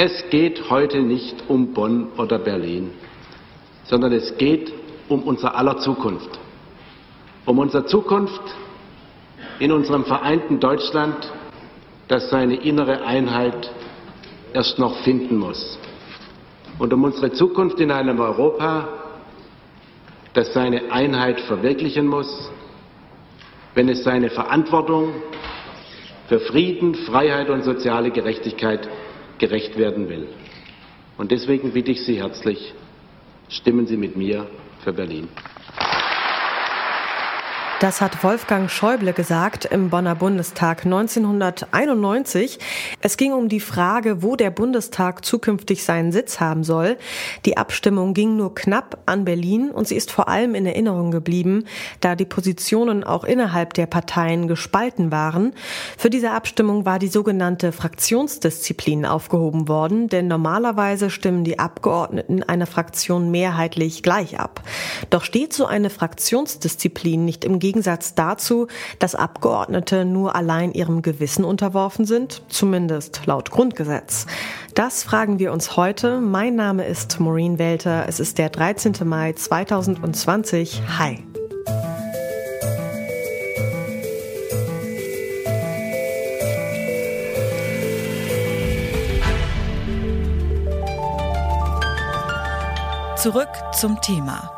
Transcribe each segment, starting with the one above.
Es geht heute nicht um Bonn oder Berlin, sondern es geht um unser aller Zukunft. Um unsere Zukunft in unserem vereinten Deutschland, das seine innere Einheit erst noch finden muss. Und um unsere Zukunft in einem Europa, das seine Einheit verwirklichen muss, wenn es seine Verantwortung für Frieden, Freiheit und soziale Gerechtigkeit gerecht werden will. Und deswegen bitte ich Sie herzlich, stimmen Sie mit mir für Berlin. Das hat Wolfgang Schäuble gesagt im Bonner Bundestag 1991. Es ging um die Frage, wo der Bundestag zukünftig seinen Sitz haben soll. Die Abstimmung ging nur knapp an Berlin und sie ist vor allem in Erinnerung geblieben, da die Positionen auch innerhalb der Parteien gespalten waren. Für diese Abstimmung war die sogenannte Fraktionsdisziplin aufgehoben worden, denn normalerweise stimmen die Abgeordneten einer Fraktion mehrheitlich gleich ab. Doch steht so eine Fraktionsdisziplin nicht im Gegensatz dazu, dass Abgeordnete nur allein ihrem Gewissen unterworfen sind, zumindest laut Grundgesetz. Das fragen wir uns heute. Mein Name ist Maureen Welter. Es ist der 13. Mai 2020. Hi. Zurück zum Thema.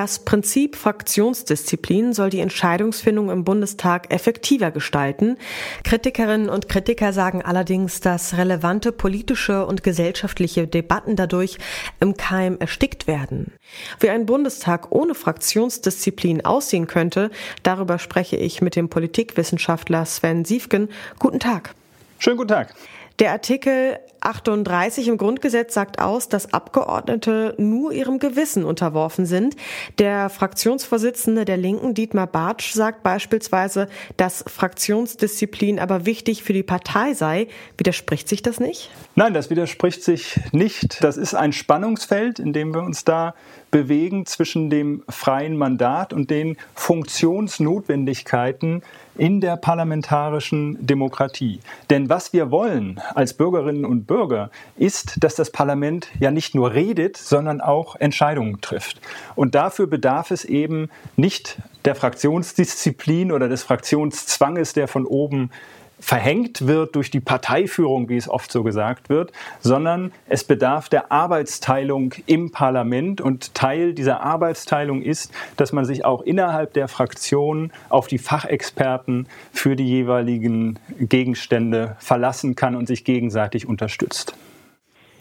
Das Prinzip Fraktionsdisziplin soll die Entscheidungsfindung im Bundestag effektiver gestalten. Kritikerinnen und Kritiker sagen allerdings, dass relevante politische und gesellschaftliche Debatten dadurch im Keim erstickt werden. Wie ein Bundestag ohne Fraktionsdisziplin aussehen könnte, darüber spreche ich mit dem Politikwissenschaftler Sven Siefken. Guten Tag. Schönen guten Tag. Der Artikel 38 im Grundgesetz sagt aus, dass Abgeordnete nur ihrem Gewissen unterworfen sind. Der Fraktionsvorsitzende der Linken, Dietmar Bartsch, sagt beispielsweise, dass Fraktionsdisziplin aber wichtig für die Partei sei. Widerspricht sich das nicht? Nein, das widerspricht sich nicht. Das ist ein Spannungsfeld, in dem wir uns da bewegen zwischen dem freien Mandat und den Funktionsnotwendigkeiten in der parlamentarischen Demokratie. Denn was wir wollen als Bürgerinnen und Bürger ist, dass das Parlament ja nicht nur redet, sondern auch Entscheidungen trifft. Und dafür bedarf es eben nicht der Fraktionsdisziplin oder des Fraktionszwanges, der von oben verhängt wird durch die Parteiführung, wie es oft so gesagt wird, sondern es bedarf der Arbeitsteilung im Parlament. Und Teil dieser Arbeitsteilung ist, dass man sich auch innerhalb der Fraktionen auf die Fachexperten für die jeweiligen Gegenstände verlassen kann und sich gegenseitig unterstützt.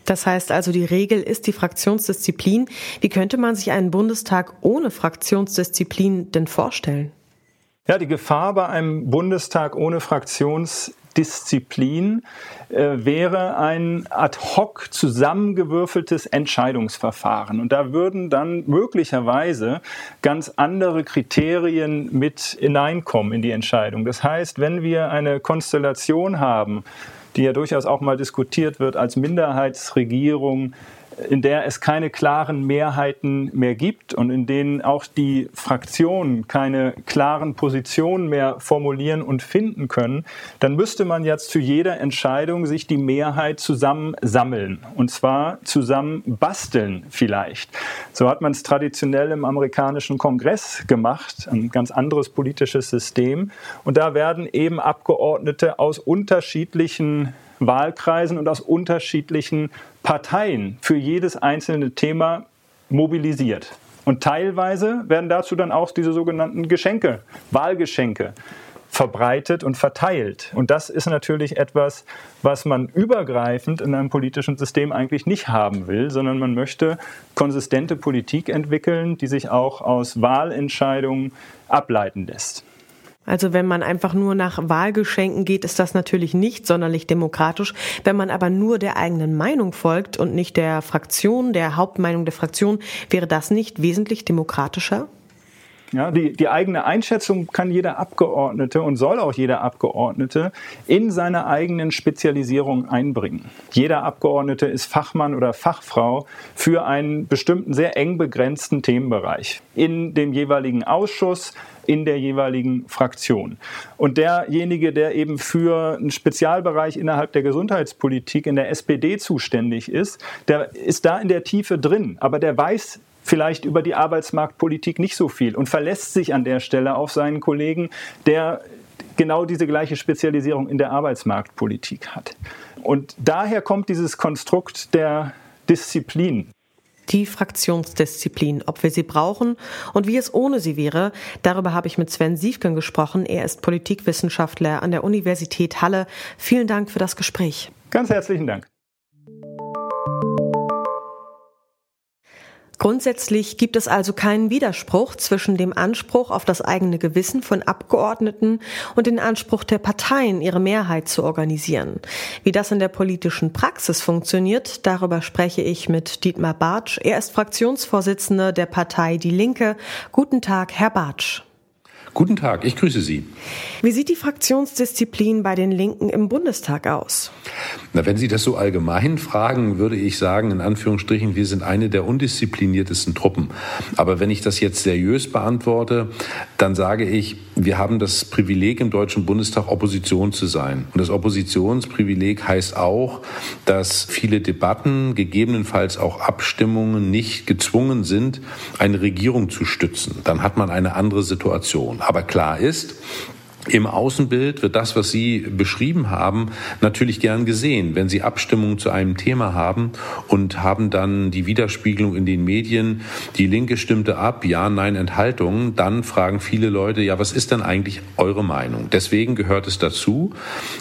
Das heißt also, die Regel ist die Fraktionsdisziplin. Wie könnte man sich einen Bundestag ohne Fraktionsdisziplin denn vorstellen? Ja, die Gefahr bei einem Bundestag ohne Fraktionsdisziplin äh, wäre ein ad hoc zusammengewürfeltes Entscheidungsverfahren. Und da würden dann möglicherweise ganz andere Kriterien mit hineinkommen in die Entscheidung. Das heißt, wenn wir eine Konstellation haben, die ja durchaus auch mal diskutiert wird als Minderheitsregierung, in der es keine klaren Mehrheiten mehr gibt und in denen auch die Fraktionen keine klaren Positionen mehr formulieren und finden können, dann müsste man jetzt zu jeder Entscheidung sich die Mehrheit zusammensammeln und zwar zusammen basteln vielleicht. So hat man es traditionell im amerikanischen Kongress gemacht, ein ganz anderes politisches System. Und da werden eben Abgeordnete aus unterschiedlichen Wahlkreisen und aus unterschiedlichen Parteien für jedes einzelne Thema mobilisiert. Und teilweise werden dazu dann auch diese sogenannten Geschenke, Wahlgeschenke verbreitet und verteilt. Und das ist natürlich etwas, was man übergreifend in einem politischen System eigentlich nicht haben will, sondern man möchte konsistente Politik entwickeln, die sich auch aus Wahlentscheidungen ableiten lässt. Also wenn man einfach nur nach Wahlgeschenken geht, ist das natürlich nicht sonderlich demokratisch. Wenn man aber nur der eigenen Meinung folgt und nicht der Fraktion, der Hauptmeinung der Fraktion, wäre das nicht wesentlich demokratischer? Ja, die, die eigene Einschätzung kann jeder Abgeordnete und soll auch jeder Abgeordnete in seine eigenen Spezialisierung einbringen. Jeder Abgeordnete ist Fachmann oder Fachfrau für einen bestimmten sehr eng begrenzten Themenbereich in dem jeweiligen Ausschuss, in der jeweiligen Fraktion. Und derjenige, der eben für einen Spezialbereich innerhalb der Gesundheitspolitik in der SPD zuständig ist, der ist da in der Tiefe drin, aber der weiß vielleicht über die Arbeitsmarktpolitik nicht so viel und verlässt sich an der Stelle auf seinen Kollegen, der genau diese gleiche Spezialisierung in der Arbeitsmarktpolitik hat. Und daher kommt dieses Konstrukt der Disziplin. Die Fraktionsdisziplin, ob wir sie brauchen und wie es ohne sie wäre, darüber habe ich mit Sven Siefken gesprochen. Er ist Politikwissenschaftler an der Universität Halle. Vielen Dank für das Gespräch. Ganz herzlichen Dank. Grundsätzlich gibt es also keinen Widerspruch zwischen dem Anspruch auf das eigene Gewissen von Abgeordneten und dem Anspruch der Parteien, ihre Mehrheit zu organisieren. Wie das in der politischen Praxis funktioniert, darüber spreche ich mit Dietmar Bartsch. Er ist Fraktionsvorsitzender der Partei Die Linke. Guten Tag, Herr Bartsch. Guten Tag, ich grüße Sie. Wie sieht die Fraktionsdisziplin bei den Linken im Bundestag aus? Na, wenn Sie das so allgemein fragen, würde ich sagen, in Anführungsstrichen, wir sind eine der undiszipliniertesten Truppen. Aber wenn ich das jetzt seriös beantworte, dann sage ich, wir haben das Privileg im Deutschen Bundestag Opposition zu sein. Und das Oppositionsprivileg heißt auch, dass viele Debatten, gegebenenfalls auch Abstimmungen nicht gezwungen sind, eine Regierung zu stützen. Dann hat man eine andere Situation. Aber klar ist, im Außenbild wird das, was Sie beschrieben haben, natürlich gern gesehen. Wenn Sie Abstimmungen zu einem Thema haben und haben dann die Widerspiegelung in den Medien, die Linke stimmte ab, ja, nein, Enthaltung, dann fragen viele Leute, ja, was ist denn eigentlich eure Meinung? Deswegen gehört es dazu,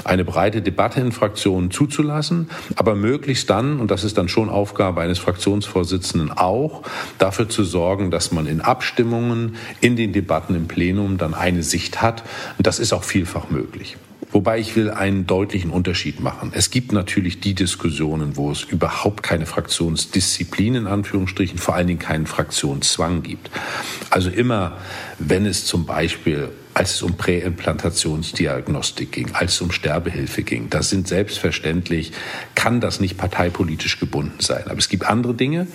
eine breite Debatte in Fraktionen zuzulassen, aber möglichst dann, und das ist dann schon Aufgabe eines Fraktionsvorsitzenden auch, dafür zu sorgen, dass man in Abstimmungen, in den Debatten im Plenum dann eine Sicht hat. Und das ist auch vielfach möglich. Wobei ich will einen deutlichen Unterschied machen. Es gibt natürlich die Diskussionen, wo es überhaupt keine Fraktionsdisziplin in Anführungsstrichen, vor allen Dingen keinen Fraktionszwang gibt. Also immer, wenn es zum Beispiel als es um Präimplantationsdiagnostik ging, als es um Sterbehilfe ging. Das sind selbstverständlich, kann das nicht parteipolitisch gebunden sein. Aber es gibt andere Dinge,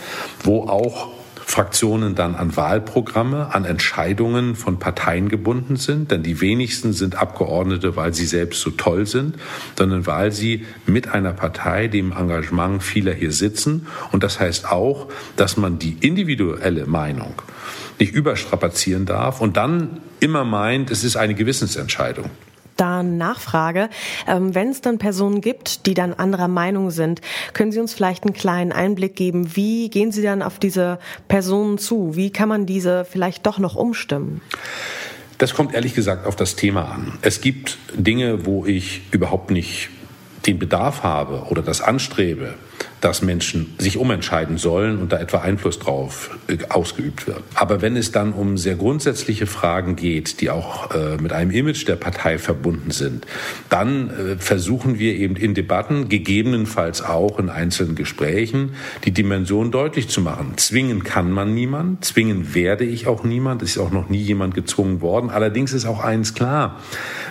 wo auch Fraktionen dann an Wahlprogramme, an Entscheidungen von Parteien gebunden sind, denn die wenigsten sind Abgeordnete, weil sie selbst so toll sind, sondern weil sie mit einer Partei, dem Engagement vieler hier sitzen. Und das heißt auch, dass man die individuelle Meinung nicht überstrapazieren darf und dann immer meint, es ist eine Gewissensentscheidung da Nachfrage. Ähm, Wenn es dann Personen gibt, die dann anderer Meinung sind, können Sie uns vielleicht einen kleinen Einblick geben? Wie gehen Sie dann auf diese Personen zu? Wie kann man diese vielleicht doch noch umstimmen? Das kommt ehrlich gesagt auf das Thema an. Es gibt Dinge, wo ich überhaupt nicht den Bedarf habe oder das anstrebe, dass Menschen sich umentscheiden sollen und da etwa Einfluss drauf äh, ausgeübt wird. Aber wenn es dann um sehr grundsätzliche Fragen geht, die auch äh, mit einem Image der Partei verbunden sind, dann äh, versuchen wir eben in Debatten, gegebenenfalls auch in einzelnen Gesprächen, die Dimension deutlich zu machen. Zwingen kann man niemand, zwingen werde ich auch niemand, es ist auch noch nie jemand gezwungen worden. Allerdings ist auch eins klar,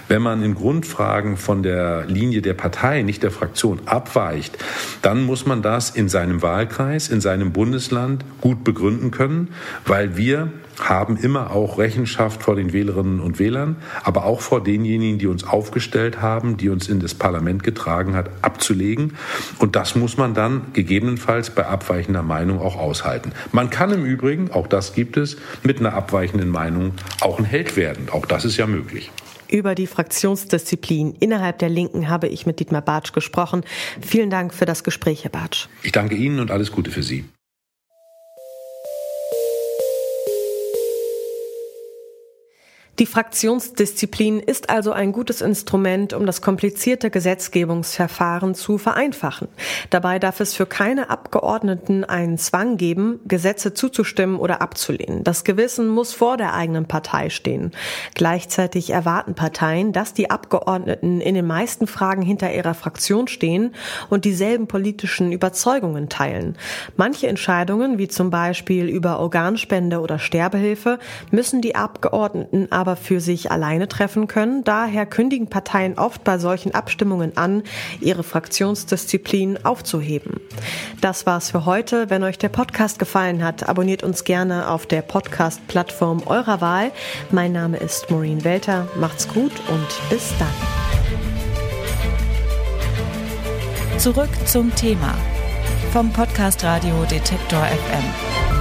wenn man in Grundfragen von der Linie der Partei, nicht der Fraktion, abweicht, dann muss man das in seinem Wahlkreis, in seinem Bundesland gut begründen können, weil wir haben immer auch Rechenschaft vor den Wählerinnen und Wählern, aber auch vor denjenigen, die uns aufgestellt haben, die uns in das Parlament getragen hat, abzulegen. Und das muss man dann gegebenenfalls bei abweichender Meinung auch aushalten. Man kann im Übrigen, auch das gibt es, mit einer abweichenden Meinung auch ein Held werden. Auch das ist ja möglich. Über die Fraktionsdisziplin innerhalb der Linken habe ich mit Dietmar Bartsch gesprochen. Vielen Dank für das Gespräch, Herr Bartsch. Ich danke Ihnen und alles Gute für Sie. Die Fraktionsdisziplin ist also ein gutes Instrument, um das komplizierte Gesetzgebungsverfahren zu vereinfachen. Dabei darf es für keine Abgeordneten einen Zwang geben, Gesetze zuzustimmen oder abzulehnen. Das Gewissen muss vor der eigenen Partei stehen. Gleichzeitig erwarten Parteien, dass die Abgeordneten in den meisten Fragen hinter ihrer Fraktion stehen und dieselben politischen Überzeugungen teilen. Manche Entscheidungen, wie zum Beispiel über Organspende oder Sterbehilfe, müssen die Abgeordneten aber für sich alleine treffen können. Daher kündigen Parteien oft bei solchen Abstimmungen an, ihre Fraktionsdisziplin aufzuheben. Das war's für heute. Wenn euch der Podcast gefallen hat, abonniert uns gerne auf der Podcast-Plattform eurer Wahl. Mein Name ist Maureen Welter. Macht's gut und bis dann. Zurück zum Thema vom Podcast Radio Detektor FM.